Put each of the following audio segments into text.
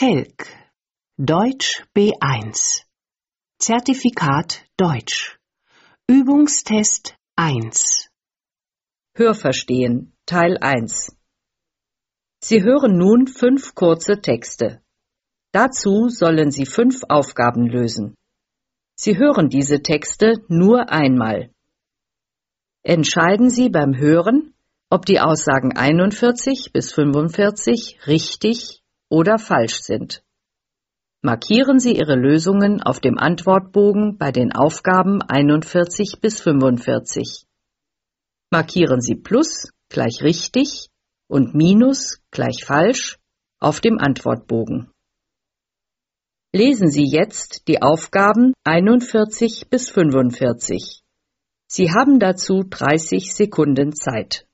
Telk Deutsch B1 Zertifikat Deutsch Übungstest 1 Hörverstehen Teil 1 Sie hören nun fünf kurze Texte. Dazu sollen Sie fünf Aufgaben lösen. Sie hören diese Texte nur einmal. Entscheiden Sie beim Hören, ob die Aussagen 41 bis 45 richtig oder falsch sind. Markieren Sie Ihre Lösungen auf dem Antwortbogen bei den Aufgaben 41 bis 45. Markieren Sie Plus gleich richtig und Minus gleich falsch auf dem Antwortbogen. Lesen Sie jetzt die Aufgaben 41 bis 45. Sie haben dazu 30 Sekunden Zeit.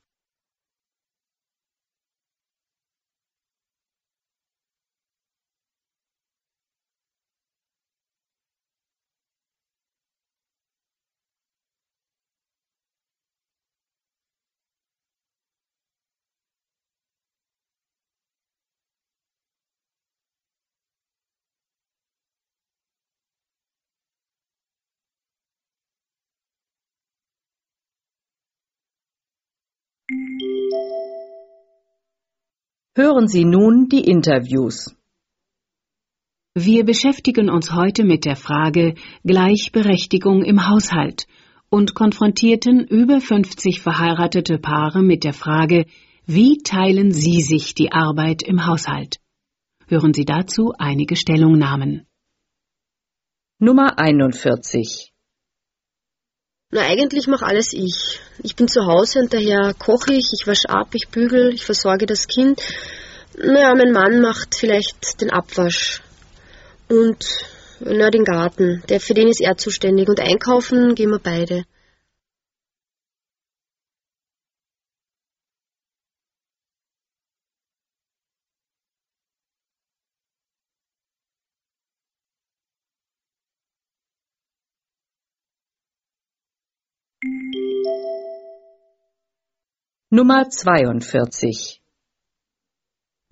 Hören Sie nun die Interviews. Wir beschäftigen uns heute mit der Frage Gleichberechtigung im Haushalt und konfrontierten über 50 verheiratete Paare mit der Frage, wie teilen Sie sich die Arbeit im Haushalt? Hören Sie dazu einige Stellungnahmen. Nummer 41 Na, eigentlich mache alles ich. Ich bin zu Hause und daher koche ich, ich wasche ab, ich bügel, ich versorge das Kind. Naja, mein Mann macht vielleicht den Abwasch und na, den Garten. Der, für den ist er zuständig. Und einkaufen gehen wir beide. Nummer 42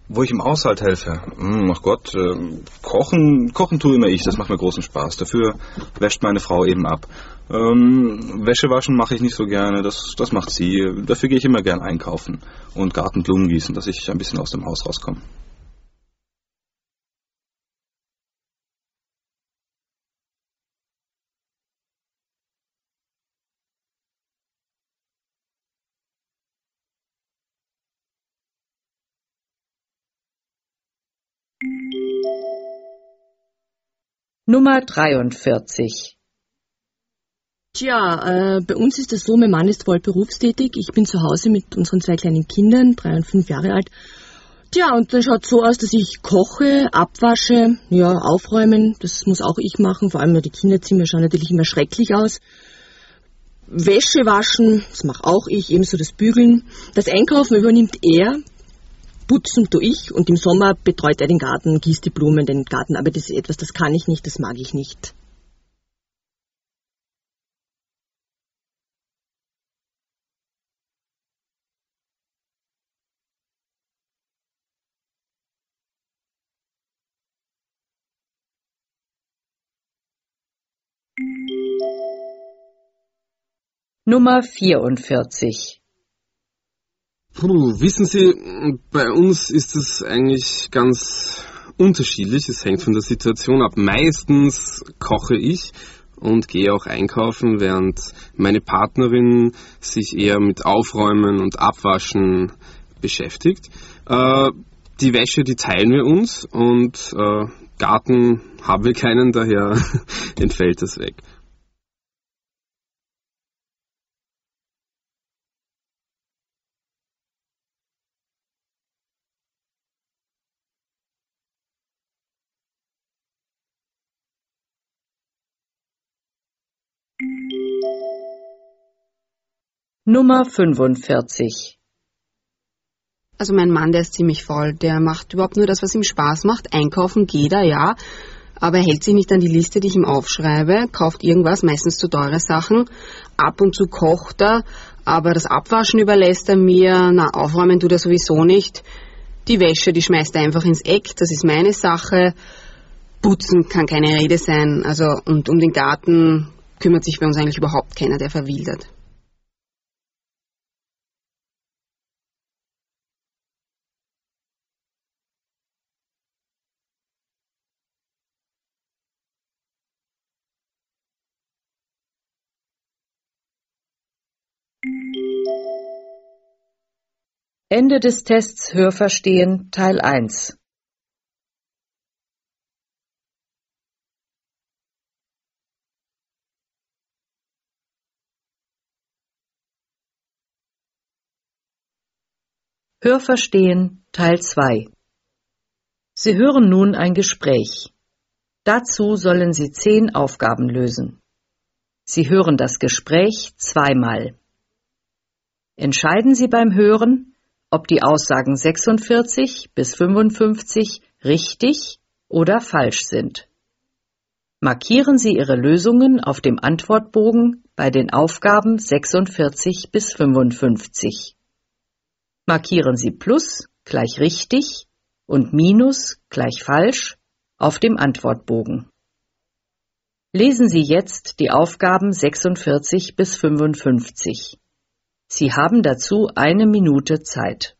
Wo ich im Haushalt helfe. Hm, ach Gott, äh, kochen, kochen tue immer ich, das macht mir großen Spaß. Dafür wäscht meine Frau eben ab. Ähm, Wäsche waschen mache ich nicht so gerne, das, das macht sie. Dafür gehe ich immer gern einkaufen und Gartenblumen gießen, dass ich ein bisschen aus dem Haus rauskomme. Nummer 43 Tja, äh, bei uns ist es so, mein Mann ist voll berufstätig. Ich bin zu Hause mit unseren zwei kleinen Kindern, drei und fünf Jahre alt. Tja, und dann schaut so aus, dass ich koche, abwasche, ja, aufräumen, das muss auch ich machen. Vor allem die Kinderzimmer schauen natürlich immer schrecklich aus. Wäsche waschen, das mache auch ich, ebenso das Bügeln. Das Einkaufen übernimmt er, putzen tue ich und im Sommer betreut er den Garten, gießt die Blumen, den Garten. Aber das ist etwas, das kann ich nicht, das mag ich nicht. Nummer 44 Puh, wissen Sie, bei uns ist es eigentlich ganz unterschiedlich. Es hängt von der Situation ab. Meistens koche ich und gehe auch einkaufen, während meine Partnerin sich eher mit Aufräumen und Abwaschen beschäftigt. Äh, die Wäsche, die teilen wir uns und äh, Garten haben wir keinen, daher entfällt das weg. Nummer 45 Also mein Mann, der ist ziemlich faul. Der macht überhaupt nur das, was ihm Spaß macht. Einkaufen geht er, ja. Aber er hält sich nicht an die Liste, die ich ihm aufschreibe, kauft irgendwas, meistens zu teure Sachen. Ab und zu kocht er, aber das Abwaschen überlässt er mir. Na, aufräumen tut er sowieso nicht. Die Wäsche, die schmeißt er einfach ins Eck, das ist meine Sache. Putzen kann keine Rede sein. Also, und um den Garten kümmert sich bei uns eigentlich überhaupt keiner, der verwildert. Ende des Tests Hörverstehen Teil 1 Hörverstehen Teil 2 Sie hören nun ein Gespräch. Dazu sollen Sie zehn Aufgaben lösen. Sie hören das Gespräch zweimal. Entscheiden Sie beim Hören, ob die Aussagen 46 bis 55 richtig oder falsch sind. Markieren Sie Ihre Lösungen auf dem Antwortbogen bei den Aufgaben 46 bis 55. Markieren Sie Plus gleich richtig und Minus gleich falsch auf dem Antwortbogen. Lesen Sie jetzt die Aufgaben 46 bis 55. Sie haben dazu eine Minute Zeit.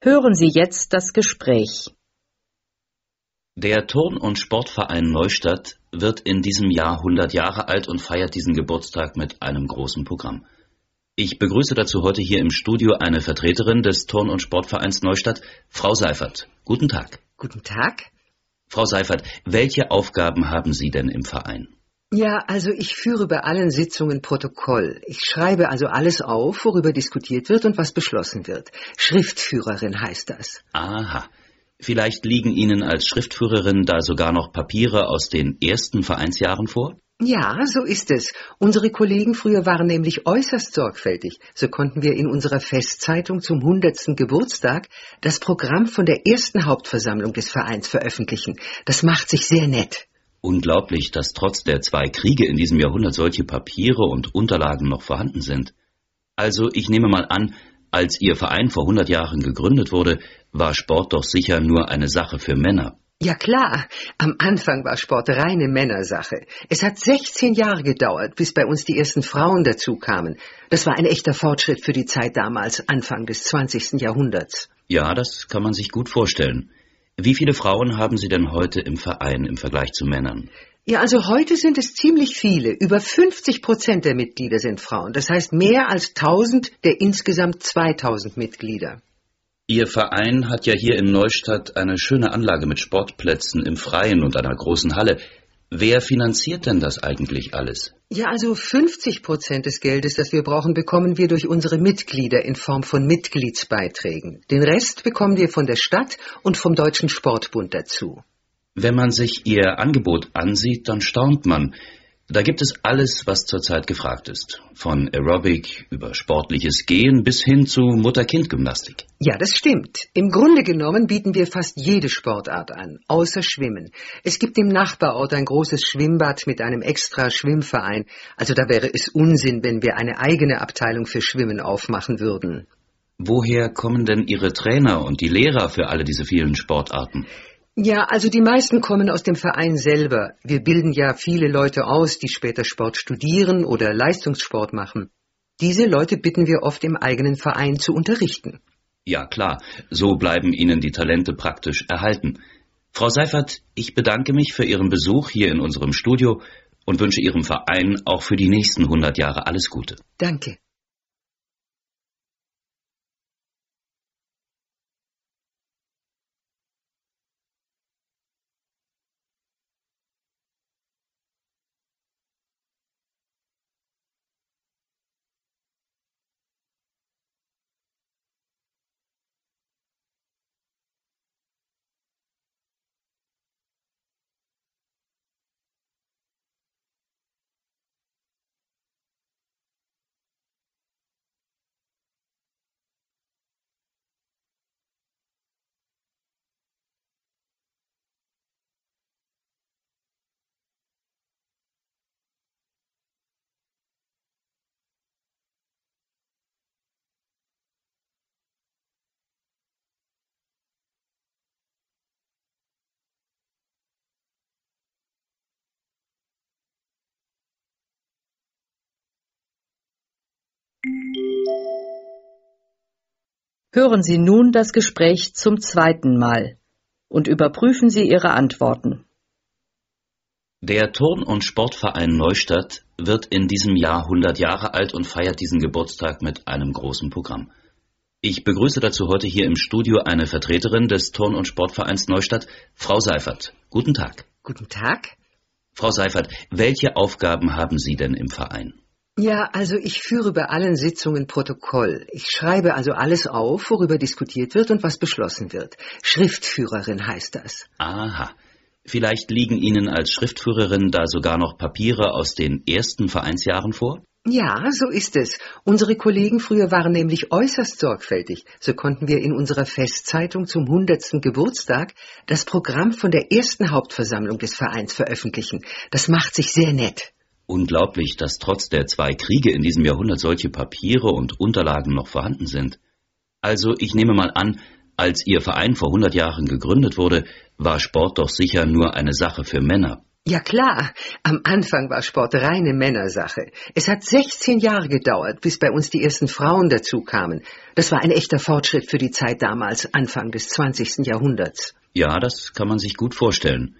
Hören Sie jetzt das Gespräch. Der Turn- und Sportverein Neustadt wird in diesem Jahr 100 Jahre alt und feiert diesen Geburtstag mit einem großen Programm. Ich begrüße dazu heute hier im Studio eine Vertreterin des Turn- und Sportvereins Neustadt, Frau Seifert. Guten Tag. Guten Tag. Frau Seifert, welche Aufgaben haben Sie denn im Verein? Ja, also ich führe bei allen Sitzungen Protokoll. Ich schreibe also alles auf, worüber diskutiert wird und was beschlossen wird. Schriftführerin heißt das. Aha. Vielleicht liegen Ihnen als Schriftführerin da sogar noch Papiere aus den ersten Vereinsjahren vor? Ja, so ist es. Unsere Kollegen früher waren nämlich äußerst sorgfältig. So konnten wir in unserer Festzeitung zum hundertsten Geburtstag das Programm von der ersten Hauptversammlung des Vereins veröffentlichen. Das macht sich sehr nett. Unglaublich, dass trotz der zwei Kriege in diesem Jahrhundert solche Papiere und Unterlagen noch vorhanden sind. Also ich nehme mal an, als Ihr Verein vor 100 Jahren gegründet wurde, war Sport doch sicher nur eine Sache für Männer. Ja klar, am Anfang war Sport reine Männersache. Es hat 16 Jahre gedauert, bis bei uns die ersten Frauen dazu kamen. Das war ein echter Fortschritt für die Zeit damals, Anfang des 20. Jahrhunderts. Ja, das kann man sich gut vorstellen. Wie viele Frauen haben Sie denn heute im Verein im Vergleich zu Männern? Ja, also heute sind es ziemlich viele. Über 50 Prozent der Mitglieder sind Frauen. Das heißt mehr als 1000 der insgesamt 2000 Mitglieder. Ihr Verein hat ja hier in Neustadt eine schöne Anlage mit Sportplätzen im Freien und einer großen Halle. Wer finanziert denn das eigentlich alles? Ja, also 50 Prozent des Geldes, das wir brauchen, bekommen wir durch unsere Mitglieder in Form von Mitgliedsbeiträgen. Den Rest bekommen wir von der Stadt und vom Deutschen Sportbund dazu. Wenn man sich Ihr Angebot ansieht, dann staunt man. Da gibt es alles, was zurzeit gefragt ist. Von Aerobic über sportliches Gehen bis hin zu Mutter-Kind-Gymnastik. Ja, das stimmt. Im Grunde genommen bieten wir fast jede Sportart an, außer Schwimmen. Es gibt im Nachbarort ein großes Schwimmbad mit einem extra Schwimmverein. Also da wäre es Unsinn, wenn wir eine eigene Abteilung für Schwimmen aufmachen würden. Woher kommen denn Ihre Trainer und die Lehrer für alle diese vielen Sportarten? Ja, also die meisten kommen aus dem Verein selber. Wir bilden ja viele Leute aus, die später Sport studieren oder Leistungssport machen. Diese Leute bitten wir oft im eigenen Verein zu unterrichten. Ja klar, so bleiben Ihnen die Talente praktisch erhalten. Frau Seifert, ich bedanke mich für Ihren Besuch hier in unserem Studio und wünsche Ihrem Verein auch für die nächsten 100 Jahre alles Gute. Danke. Hören Sie nun das Gespräch zum zweiten Mal und überprüfen Sie Ihre Antworten. Der Turn- und Sportverein Neustadt wird in diesem Jahr 100 Jahre alt und feiert diesen Geburtstag mit einem großen Programm. Ich begrüße dazu heute hier im Studio eine Vertreterin des Turn- und Sportvereins Neustadt, Frau Seifert. Guten Tag. Guten Tag. Frau Seifert, welche Aufgaben haben Sie denn im Verein? Ja, also ich führe bei allen Sitzungen Protokoll. Ich schreibe also alles auf, worüber diskutiert wird und was beschlossen wird. Schriftführerin heißt das. Aha. Vielleicht liegen Ihnen als Schriftführerin da sogar noch Papiere aus den ersten Vereinsjahren vor? Ja, so ist es. Unsere Kollegen früher waren nämlich äußerst sorgfältig. So konnten wir in unserer Festzeitung zum hundertsten Geburtstag das Programm von der ersten Hauptversammlung des Vereins veröffentlichen. Das macht sich sehr nett. Unglaublich, dass trotz der zwei Kriege in diesem Jahrhundert solche Papiere und Unterlagen noch vorhanden sind. Also ich nehme mal an, als Ihr Verein vor 100 Jahren gegründet wurde, war Sport doch sicher nur eine Sache für Männer. Ja klar, am Anfang war Sport reine Männersache. Es hat 16 Jahre gedauert, bis bei uns die ersten Frauen dazu kamen. Das war ein echter Fortschritt für die Zeit damals, Anfang des 20. Jahrhunderts. Ja, das kann man sich gut vorstellen.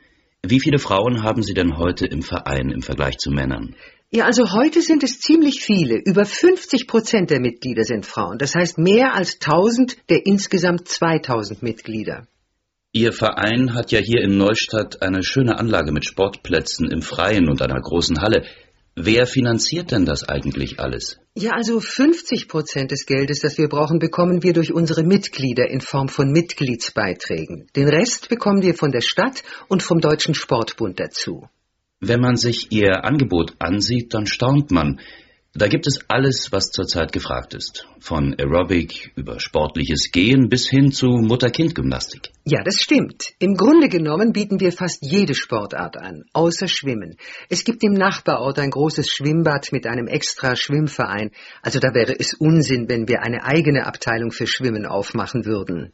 Wie viele Frauen haben Sie denn heute im Verein im Vergleich zu Männern? Ja, also heute sind es ziemlich viele. Über 50 Prozent der Mitglieder sind Frauen. Das heißt mehr als 1000 der insgesamt 2000 Mitglieder. Ihr Verein hat ja hier in Neustadt eine schöne Anlage mit Sportplätzen im Freien und einer großen Halle. Wer finanziert denn das eigentlich alles? Ja, also 50 Prozent des Geldes, das wir brauchen, bekommen wir durch unsere Mitglieder in Form von Mitgliedsbeiträgen. Den Rest bekommen wir von der Stadt und vom Deutschen Sportbund dazu. Wenn man sich Ihr Angebot ansieht, dann staunt man. Da gibt es alles, was zurzeit gefragt ist. Von Aerobic über sportliches Gehen bis hin zu Mutter-Kind-Gymnastik. Ja, das stimmt. Im Grunde genommen bieten wir fast jede Sportart an, außer Schwimmen. Es gibt im Nachbarort ein großes Schwimmbad mit einem extra Schwimmverein. Also da wäre es Unsinn, wenn wir eine eigene Abteilung für Schwimmen aufmachen würden.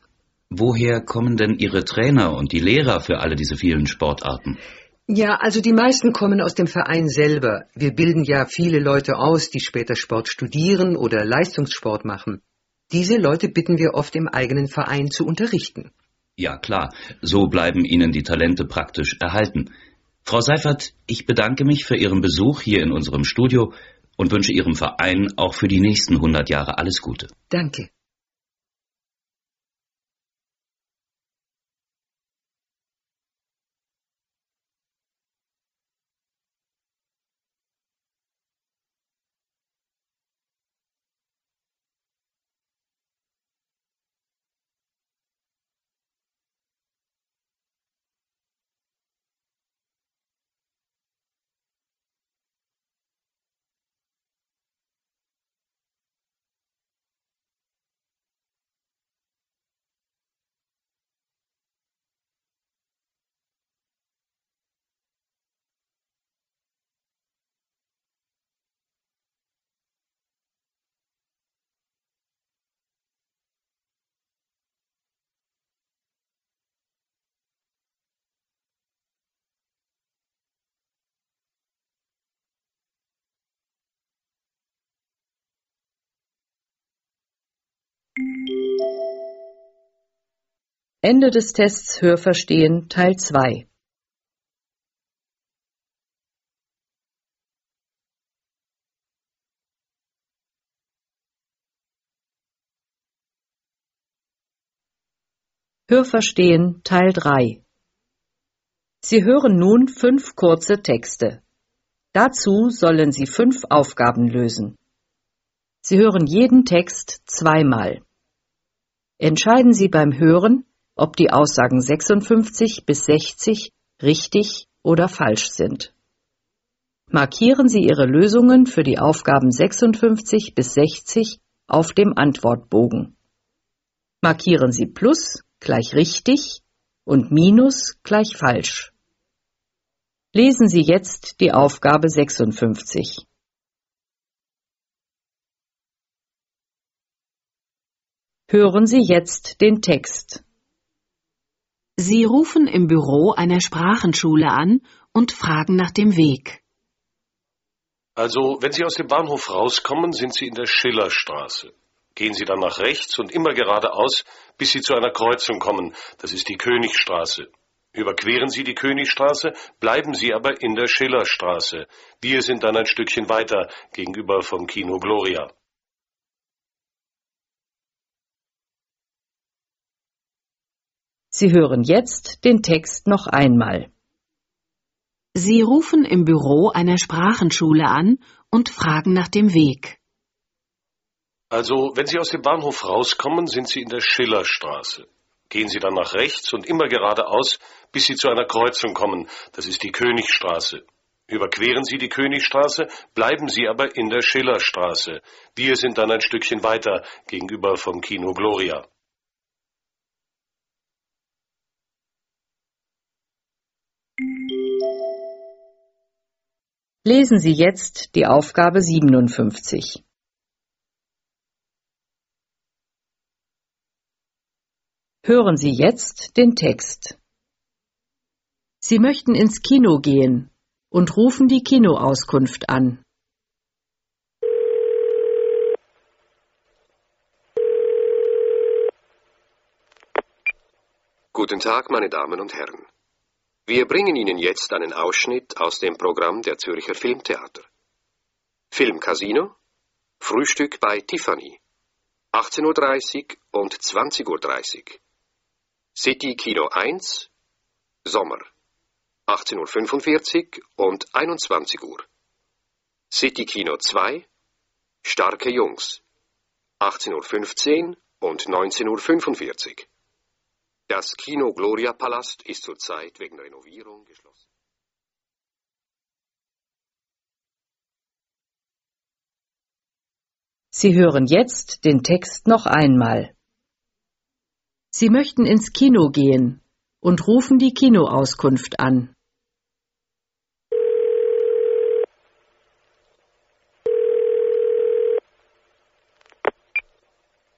Woher kommen denn Ihre Trainer und die Lehrer für alle diese vielen Sportarten? Ja, also die meisten kommen aus dem Verein selber. Wir bilden ja viele Leute aus, die später Sport studieren oder Leistungssport machen. Diese Leute bitten wir oft im eigenen Verein zu unterrichten. Ja klar, so bleiben Ihnen die Talente praktisch erhalten. Frau Seifert, ich bedanke mich für Ihren Besuch hier in unserem Studio und wünsche Ihrem Verein auch für die nächsten 100 Jahre alles Gute. Danke. Ende des Tests Hörverstehen Teil 2 Hörverstehen Teil 3 Sie hören nun fünf kurze Texte. Dazu sollen Sie fünf Aufgaben lösen. Sie hören jeden Text zweimal. Entscheiden Sie beim Hören, ob die Aussagen 56 bis 60 richtig oder falsch sind. Markieren Sie Ihre Lösungen für die Aufgaben 56 bis 60 auf dem Antwortbogen. Markieren Sie Plus gleich richtig und Minus gleich falsch. Lesen Sie jetzt die Aufgabe 56. Hören Sie jetzt den Text. Sie rufen im Büro einer Sprachenschule an und fragen nach dem Weg. Also, wenn Sie aus dem Bahnhof rauskommen, sind Sie in der Schillerstraße. Gehen Sie dann nach rechts und immer geradeaus, bis Sie zu einer Kreuzung kommen. Das ist die Königstraße. Überqueren Sie die Königstraße, bleiben Sie aber in der Schillerstraße. Wir sind dann ein Stückchen weiter gegenüber vom Kino Gloria. Sie hören jetzt den Text noch einmal. Sie rufen im Büro einer Sprachenschule an und fragen nach dem Weg. Also, wenn Sie aus dem Bahnhof rauskommen, sind Sie in der Schillerstraße. Gehen Sie dann nach rechts und immer geradeaus, bis Sie zu einer Kreuzung kommen. Das ist die Königstraße. Überqueren Sie die Königstraße, bleiben Sie aber in der Schillerstraße. Wir sind dann ein Stückchen weiter gegenüber vom Kino Gloria. Lesen Sie jetzt die Aufgabe 57. Hören Sie jetzt den Text. Sie möchten ins Kino gehen und rufen die Kinoauskunft an. Guten Tag, meine Damen und Herren. Wir bringen Ihnen jetzt einen Ausschnitt aus dem Programm der Zürcher Filmtheater. Filmcasino, Frühstück bei Tiffany, 18.30 Uhr und 20.30 Uhr. City Kino 1, Sommer, 18.45 Uhr und 21 Uhr. City Kino 2, Starke Jungs, 18.15 Uhr und 19.45 Uhr. Das Kino Gloria Palast ist zurzeit wegen Renovierung geschlossen. Sie hören jetzt den Text noch einmal. Sie möchten ins Kino gehen und rufen die Kinoauskunft an.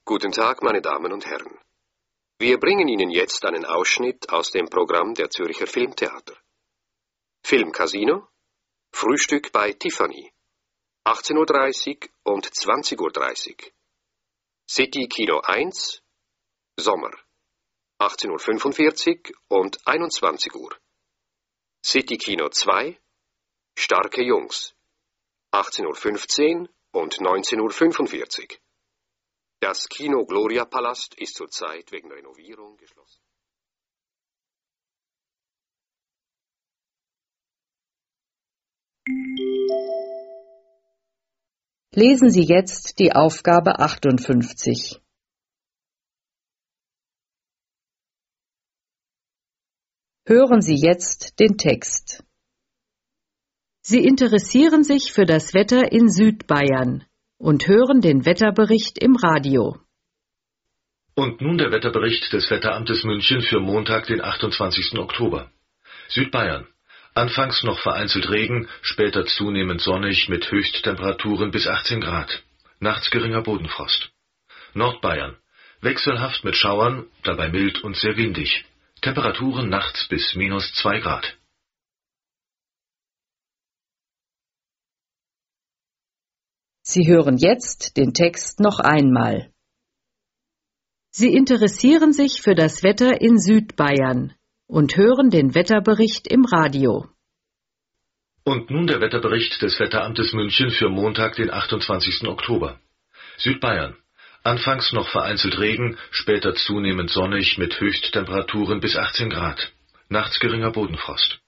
Guten Tag, meine Damen und Herren. Wir bringen Ihnen jetzt einen Ausschnitt aus dem Programm der Zürcher Filmtheater. Filmcasino, Frühstück bei Tiffany, 18.30 Uhr und 20.30 Uhr. City Kino 1, Sommer, 18.45 Uhr und 21 Uhr. City Kino 2, Starke Jungs, 18.15 Uhr und 19.45 Uhr. Das Kino Gloria Palast ist zurzeit wegen Renovierung geschlossen. Lesen Sie jetzt die Aufgabe 58. Hören Sie jetzt den Text. Sie interessieren sich für das Wetter in Südbayern und hören den Wetterbericht im Radio. Und nun der Wetterbericht des Wetteramtes München für Montag, den 28. Oktober. Südbayern. Anfangs noch vereinzelt Regen, später zunehmend sonnig mit Höchsttemperaturen bis 18 Grad. Nachts geringer Bodenfrost. Nordbayern. Wechselhaft mit Schauern, dabei mild und sehr windig. Temperaturen nachts bis minus 2 Grad. Sie hören jetzt den Text noch einmal. Sie interessieren sich für das Wetter in Südbayern und hören den Wetterbericht im Radio. Und nun der Wetterbericht des Wetteramtes München für Montag, den 28. Oktober. Südbayern. Anfangs noch vereinzelt Regen, später zunehmend sonnig mit Höchsttemperaturen bis 18 Grad. Nachts geringer Bodenfrost.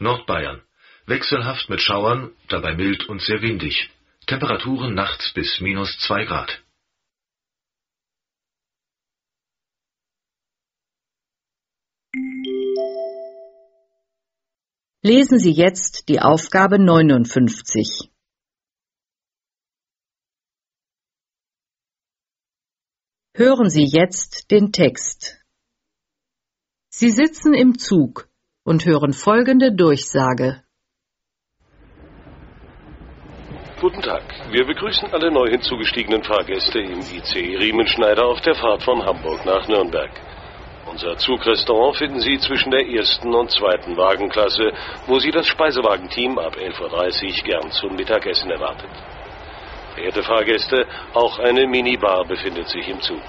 Nordbayern. Wechselhaft mit Schauern, dabei mild und sehr windig. Temperaturen nachts bis minus 2 Grad. Lesen Sie jetzt die Aufgabe 59. Hören Sie jetzt den Text. Sie sitzen im Zug und hören folgende Durchsage. Guten Tag. Wir begrüßen alle neu hinzugestiegenen Fahrgäste im ICE Riemenschneider auf der Fahrt von Hamburg nach Nürnberg. Unser Zugrestaurant finden Sie zwischen der ersten und zweiten Wagenklasse, wo Sie das Speisewagenteam ab 11.30 Uhr gern zum Mittagessen erwartet. Verehrte Fahrgäste, auch eine Minibar befindet sich im Zug.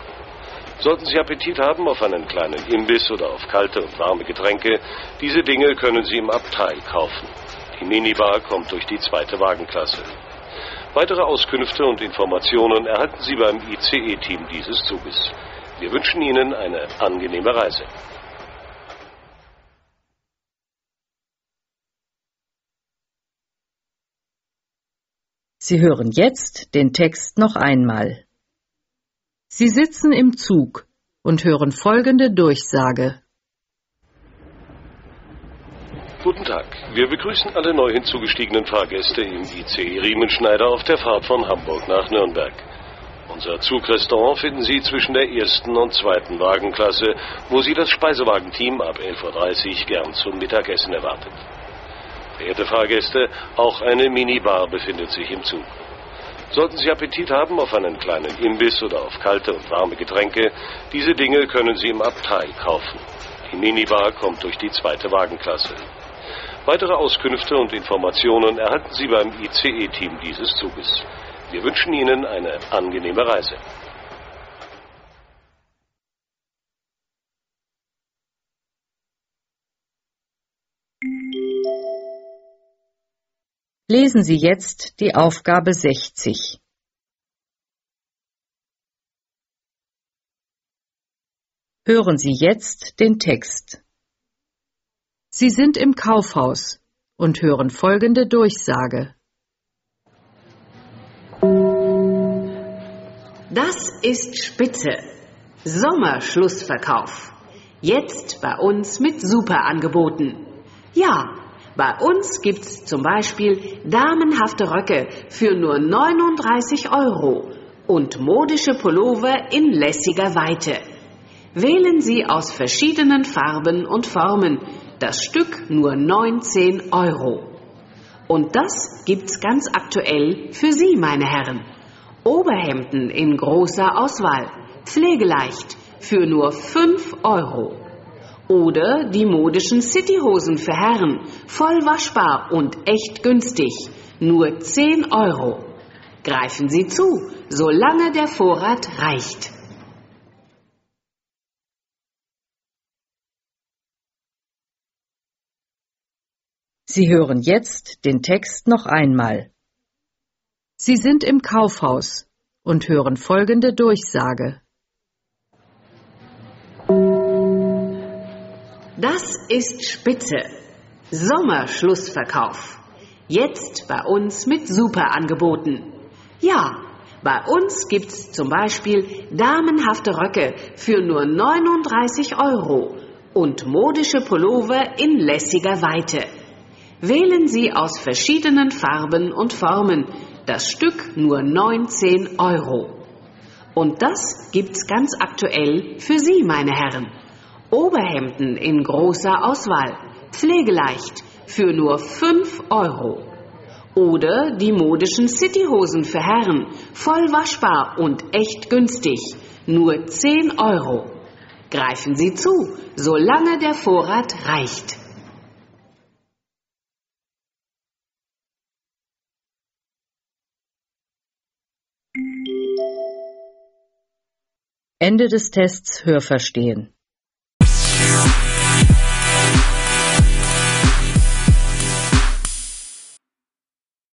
Sollten Sie Appetit haben auf einen kleinen Imbiss oder auf kalte und warme Getränke, diese Dinge können Sie im Abteil kaufen. Die Minibar kommt durch die zweite Wagenklasse. Weitere Auskünfte und Informationen erhalten Sie beim ICE-Team dieses Zuges. Wir wünschen Ihnen eine angenehme Reise. Sie hören jetzt den Text noch einmal. Sie sitzen im Zug und hören folgende Durchsage. Guten Tag. Wir begrüßen alle neu hinzugestiegenen Fahrgäste im ICE Riemenschneider auf der Fahrt von Hamburg nach Nürnberg. Unser Zugrestaurant finden Sie zwischen der ersten und zweiten Wagenklasse, wo Sie das Speisewagenteam ab 11.30 Uhr gern zum Mittagessen erwartet. Verehrte Fahrgäste, auch eine Minibar befindet sich im Zug. Sollten Sie Appetit haben auf einen kleinen Imbiss oder auf kalte und warme Getränke, diese Dinge können Sie im Abteil kaufen. Die Minibar kommt durch die zweite Wagenklasse. Weitere Auskünfte und Informationen erhalten Sie beim ICE-Team dieses Zuges. Wir wünschen Ihnen eine angenehme Reise. Lesen Sie jetzt die Aufgabe 60. Hören Sie jetzt den Text. Sie sind im Kaufhaus und hören folgende Durchsage. Das ist Spitze. Sommerschlussverkauf. Jetzt bei uns mit Superangeboten. Ja, bei uns gibt's zum Beispiel damenhafte Röcke für nur 39 Euro und modische Pullover in lässiger Weite. Wählen Sie aus verschiedenen Farben und Formen. Das Stück nur 19 Euro. Und das gibt's ganz aktuell für Sie, meine Herren. Oberhemden in großer Auswahl, pflegeleicht, für nur 5 Euro. Oder die modischen Cityhosen für Herren, voll waschbar und echt günstig, nur 10 Euro. Greifen Sie zu, solange der Vorrat reicht. Sie hören jetzt den Text noch einmal. Sie sind im Kaufhaus und hören folgende Durchsage. Das ist Spitze. Sommerschlussverkauf. Jetzt bei uns mit Superangeboten. Ja, bei uns gibt's zum Beispiel damenhafte Röcke für nur 39 Euro und modische Pullover in lässiger Weite. Wählen Sie aus verschiedenen Farben und Formen. Das Stück nur 19 Euro. Und das gibt's ganz aktuell für Sie, meine Herren. Oberhemden in großer Auswahl, pflegeleicht, für nur 5 Euro. Oder die modischen Cityhosen für Herren, voll waschbar und echt günstig, nur 10 Euro. Greifen Sie zu, solange der Vorrat reicht. Ende des Tests Hörverstehen.